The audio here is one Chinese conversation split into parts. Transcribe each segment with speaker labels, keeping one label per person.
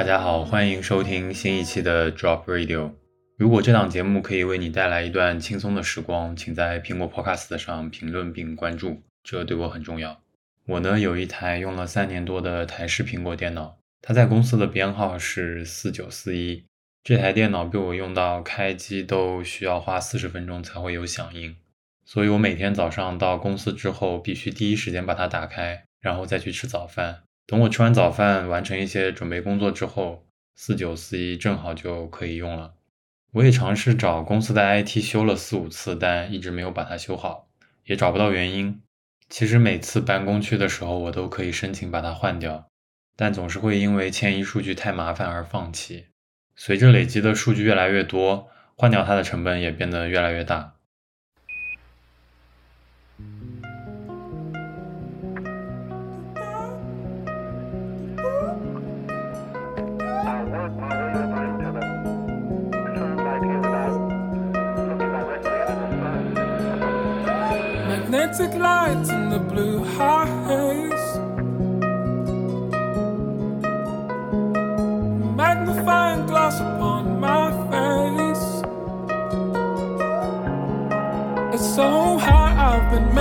Speaker 1: 大家好，欢迎收听新一期的 Drop Radio。如果这档节目可以为你带来一段轻松的时光，请在苹果 Podcast 上评论并关注，这对我很重要。我呢有一台用了三年多的台式苹果电脑，它在公司的编号是四九四一。这台电脑被我用到开机都需要花四十分钟才会有响应，所以我每天早上到公司之后，必须第一时间把它打开，然后再去吃早饭。等我吃完早饭，完成一些准备工作之后，四九四一正好就可以用了。我也尝试找公司的 IT 修了四五次，但一直没有把它修好，也找不到原因。其实每次搬工区的时候，我都可以申请把它换掉，但总是会因为迁移数据太麻烦而放弃。随着累积的数据越来越多，换掉它的成本也变得越来越大。
Speaker 2: Magnetic lights in the blue haze. Magnifying glass upon my face. It's so high I've been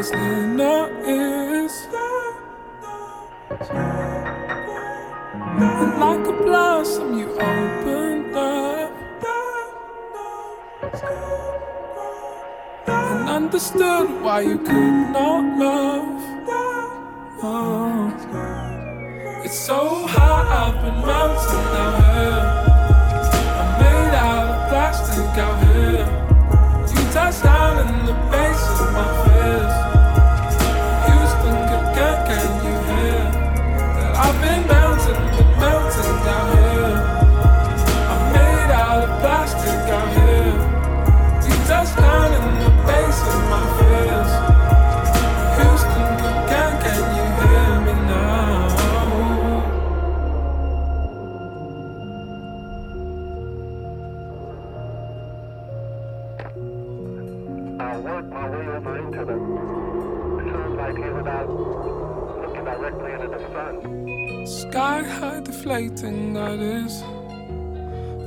Speaker 2: and his inner ears. And like a blossom, you opened up and understood why you could not love. Oh. It's so hot, I've been melting down here. I'm made out of plastic out here. You touch down in the base of my fears. Deflating, that is.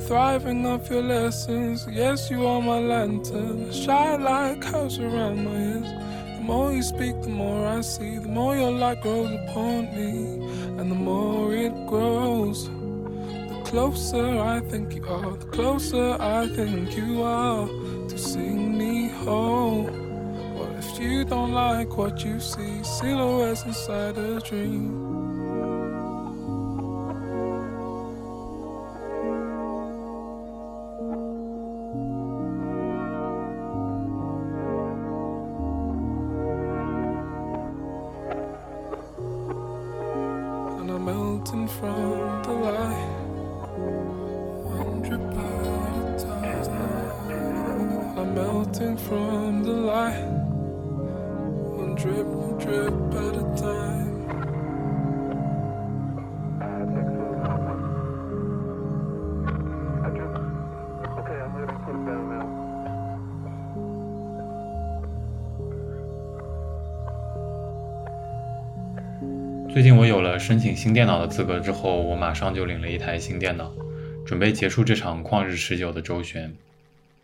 Speaker 2: Thriving off your lessons. Yes, you are my lantern. Shy like house around my ears. The more you speak, the more I see. The more your light grows upon me. And the more it grows. The closer I think you are. The closer I think you are. To sing me home. What if you don't like what you see? Silhouettes inside a dream.
Speaker 1: 申请新电脑的资格之后，我马上就领了一台新电脑，准备结束这场旷日持久的周旋。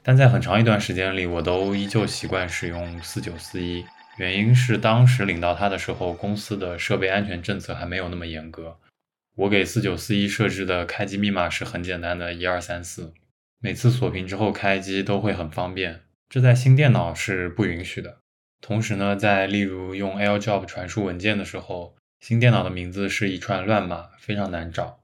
Speaker 1: 但在很长一段时间里，我都依旧习惯使用四九四一，原因是当时领到它的时候，公司的设备安全政策还没有那么严格。我给四九四一设置的开机密码是很简单的，一二三四，每次锁屏之后开机都会很方便，这在新电脑是不允许的。同时呢，在例如用 AirDrop 传输文件的时候，新电脑的名字是一串乱码，非常难找。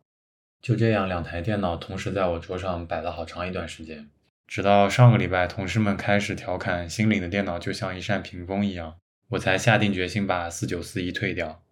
Speaker 1: 就这样，两台电脑同时在我桌上摆了好长一段时间，直到上个礼拜，同事们开始调侃新领的电脑就像一扇屏风一样，我才下定决心把四九四一退掉。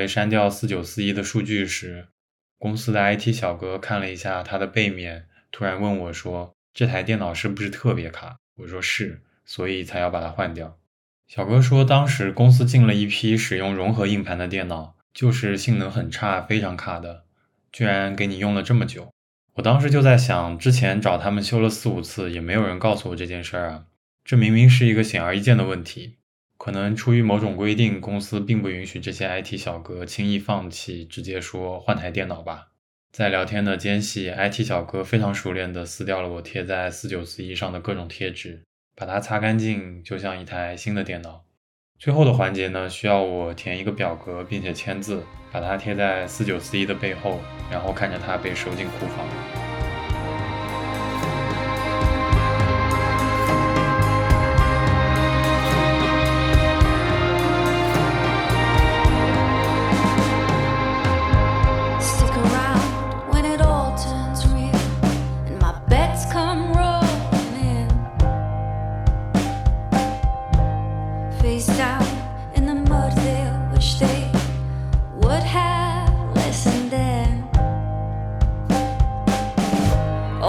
Speaker 1: 备删掉四九四一的数据时，公司的 IT 小哥看了一下它的背面，突然问我说：“这台电脑是不是特别卡？”我说是，所以才要把它换掉。小哥说，当时公司进了一批使用融合硬盘的电脑，就是性能很差，非常卡的，居然给你用了这么久。我当时就在想，之前找他们修了四五次，也没有人告诉我这件事儿啊，这明明是一个显而易见的问题。可能出于某种规定，公司并不允许这些 IT 小哥轻易放弃，直接说换台电脑吧。在聊天的间隙，IT 小哥非常熟练地撕掉了我贴在四九四一上的各种贴纸，把它擦干净，就像一台新的电脑。最后的环节呢，需要我填一个表格，并且签字，把它贴在四九四一的背后，然后看着它被收进库房。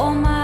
Speaker 3: All my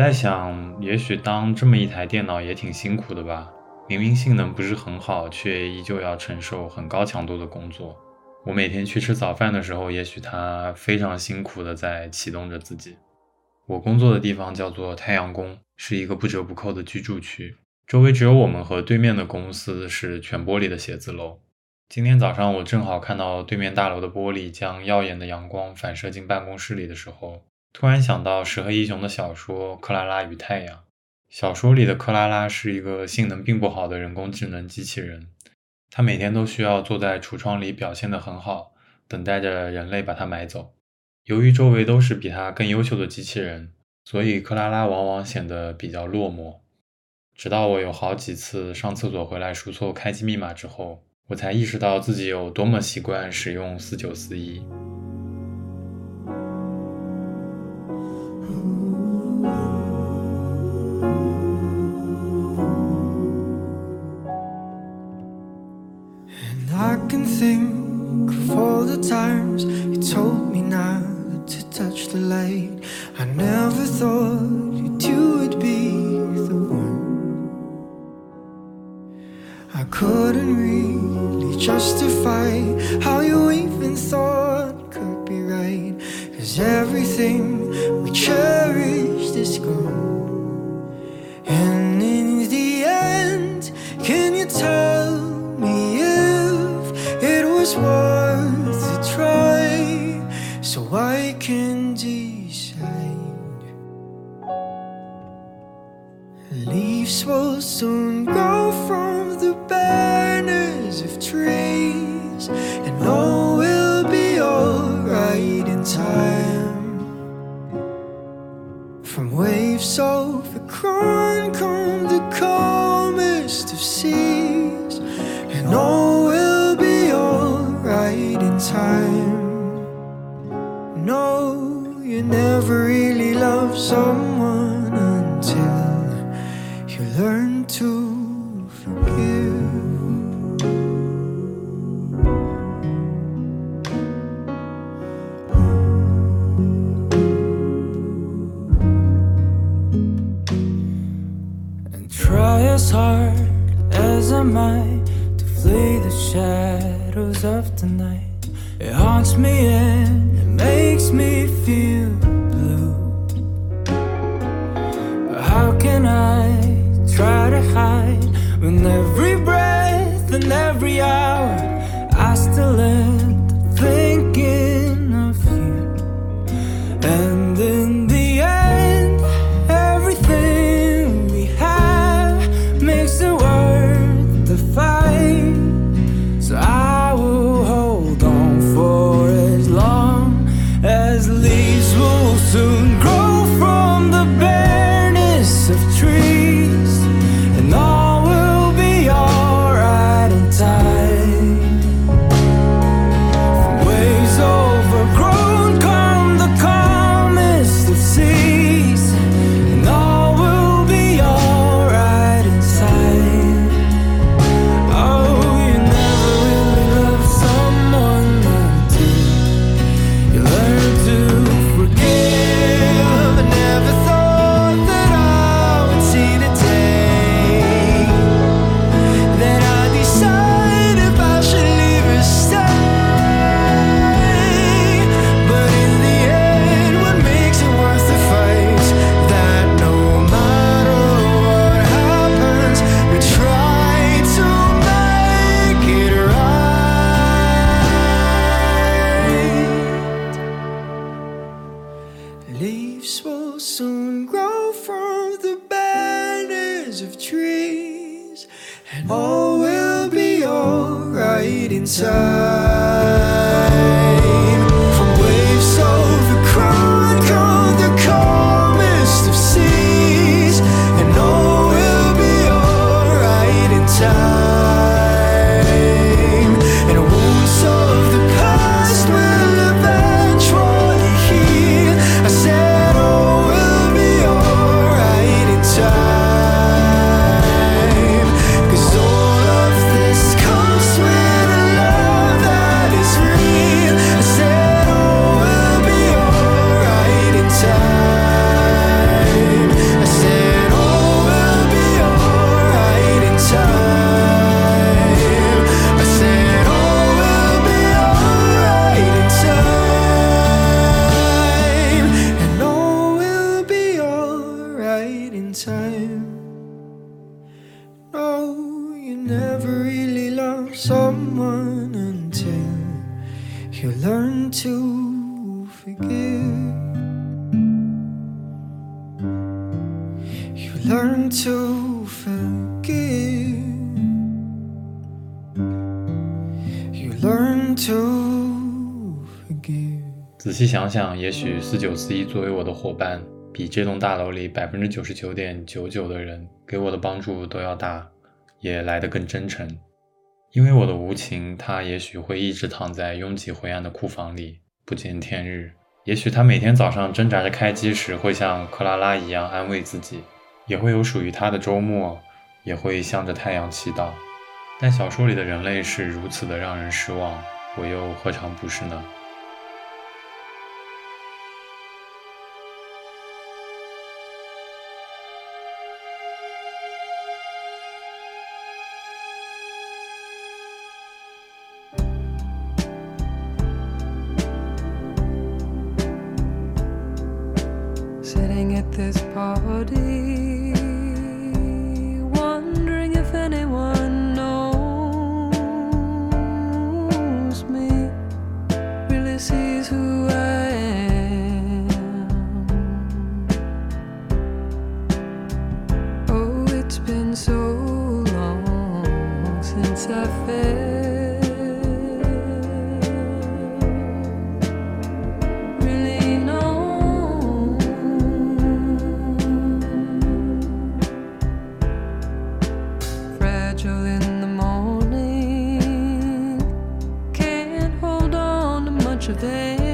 Speaker 1: 在想，也许当这么一台电脑也挺辛苦的吧。明明性能不是很好，却依旧要承受很高强度的工作。我每天去吃早饭的时候，也许它非常辛苦的在启动着自己。我工作的地方叫做太阳宫，是一个不折不扣的居住区，周围只有我们和对面的公司是全玻璃的写字楼。今天早上我正好看到对面大楼的玻璃将耀眼的阳光反射进办公室里的时候，突然想到石黑一雄的小说《克拉拉与太阳》。小说里的克拉拉是一个性能并不好的人工智能机器人，她每天都需要坐在橱窗里表现得很好，等待着人类把她买走。由于周围都是比她更优秀的机器人，所以克拉拉往往显得比较落寞。直到我有好几次上厕所回来输错开机密码之后。我才意识到自己有多么习惯使用四九四一。
Speaker 4: I can think of all the times you told me not to touch the light. I never thought you would be the one. I couldn't really justify how you even thought could be right. Cause everything we cherished is gone. And in the end, can you tell was worth a try? So I can decide. Leaves will soon grow from the banners of trees, of
Speaker 1: some 细想想，也许四九四一作为我的伙伴，比这栋大楼里百分之九十九点九九的人给我的帮助都要大，也来得更真诚。因为我的无情，他也许会一直躺在拥挤灰暗的库房里，不见天日。也许他每天早上挣扎着开机时，会像克拉拉一样安慰自己，也会有属于他的周末，也会向着太阳祈祷。但小说里的人类是如此的让人失望，我又何尝不是呢？
Speaker 5: this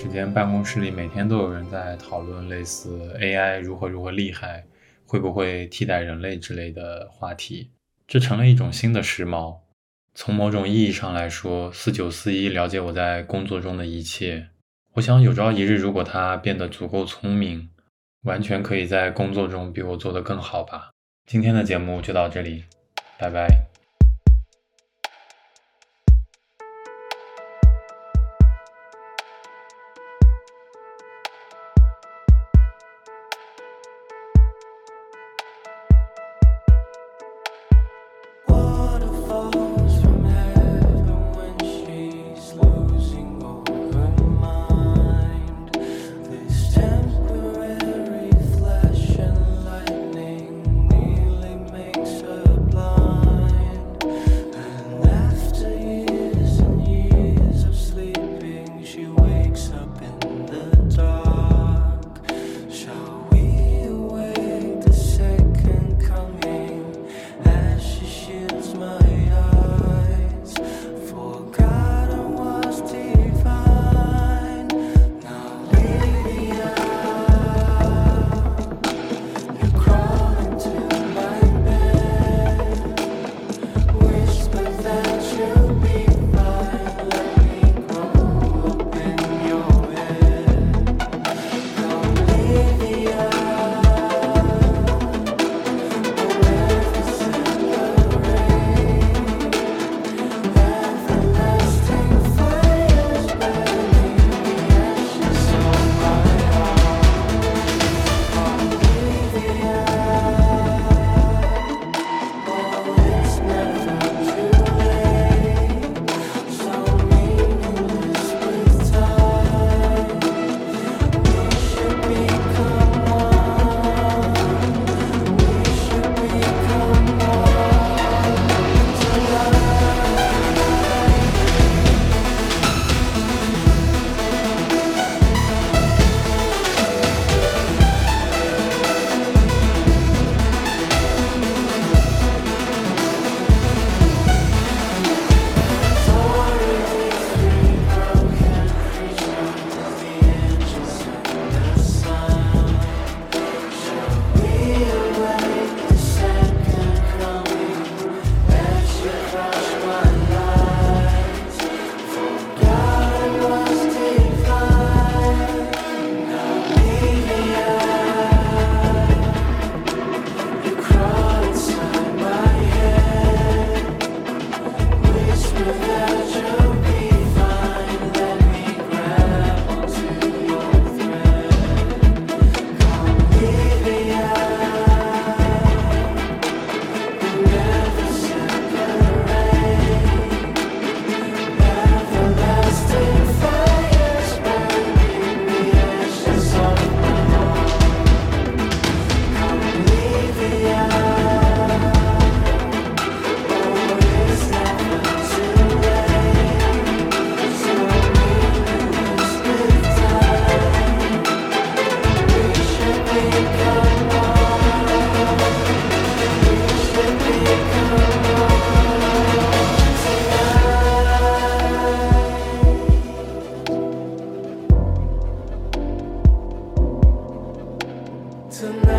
Speaker 1: 时间办公室里每天都有人在讨论类似 AI 如何如何厉害，会不会替代人类之类的话题，这成了一种新的时髦。从某种意义上来说，四九四一了解我在工作中的一切。我想有朝一日，如果他变得足够聪明，完全可以在工作中比我做得更好吧。今天的节目就到这里，拜拜。tonight.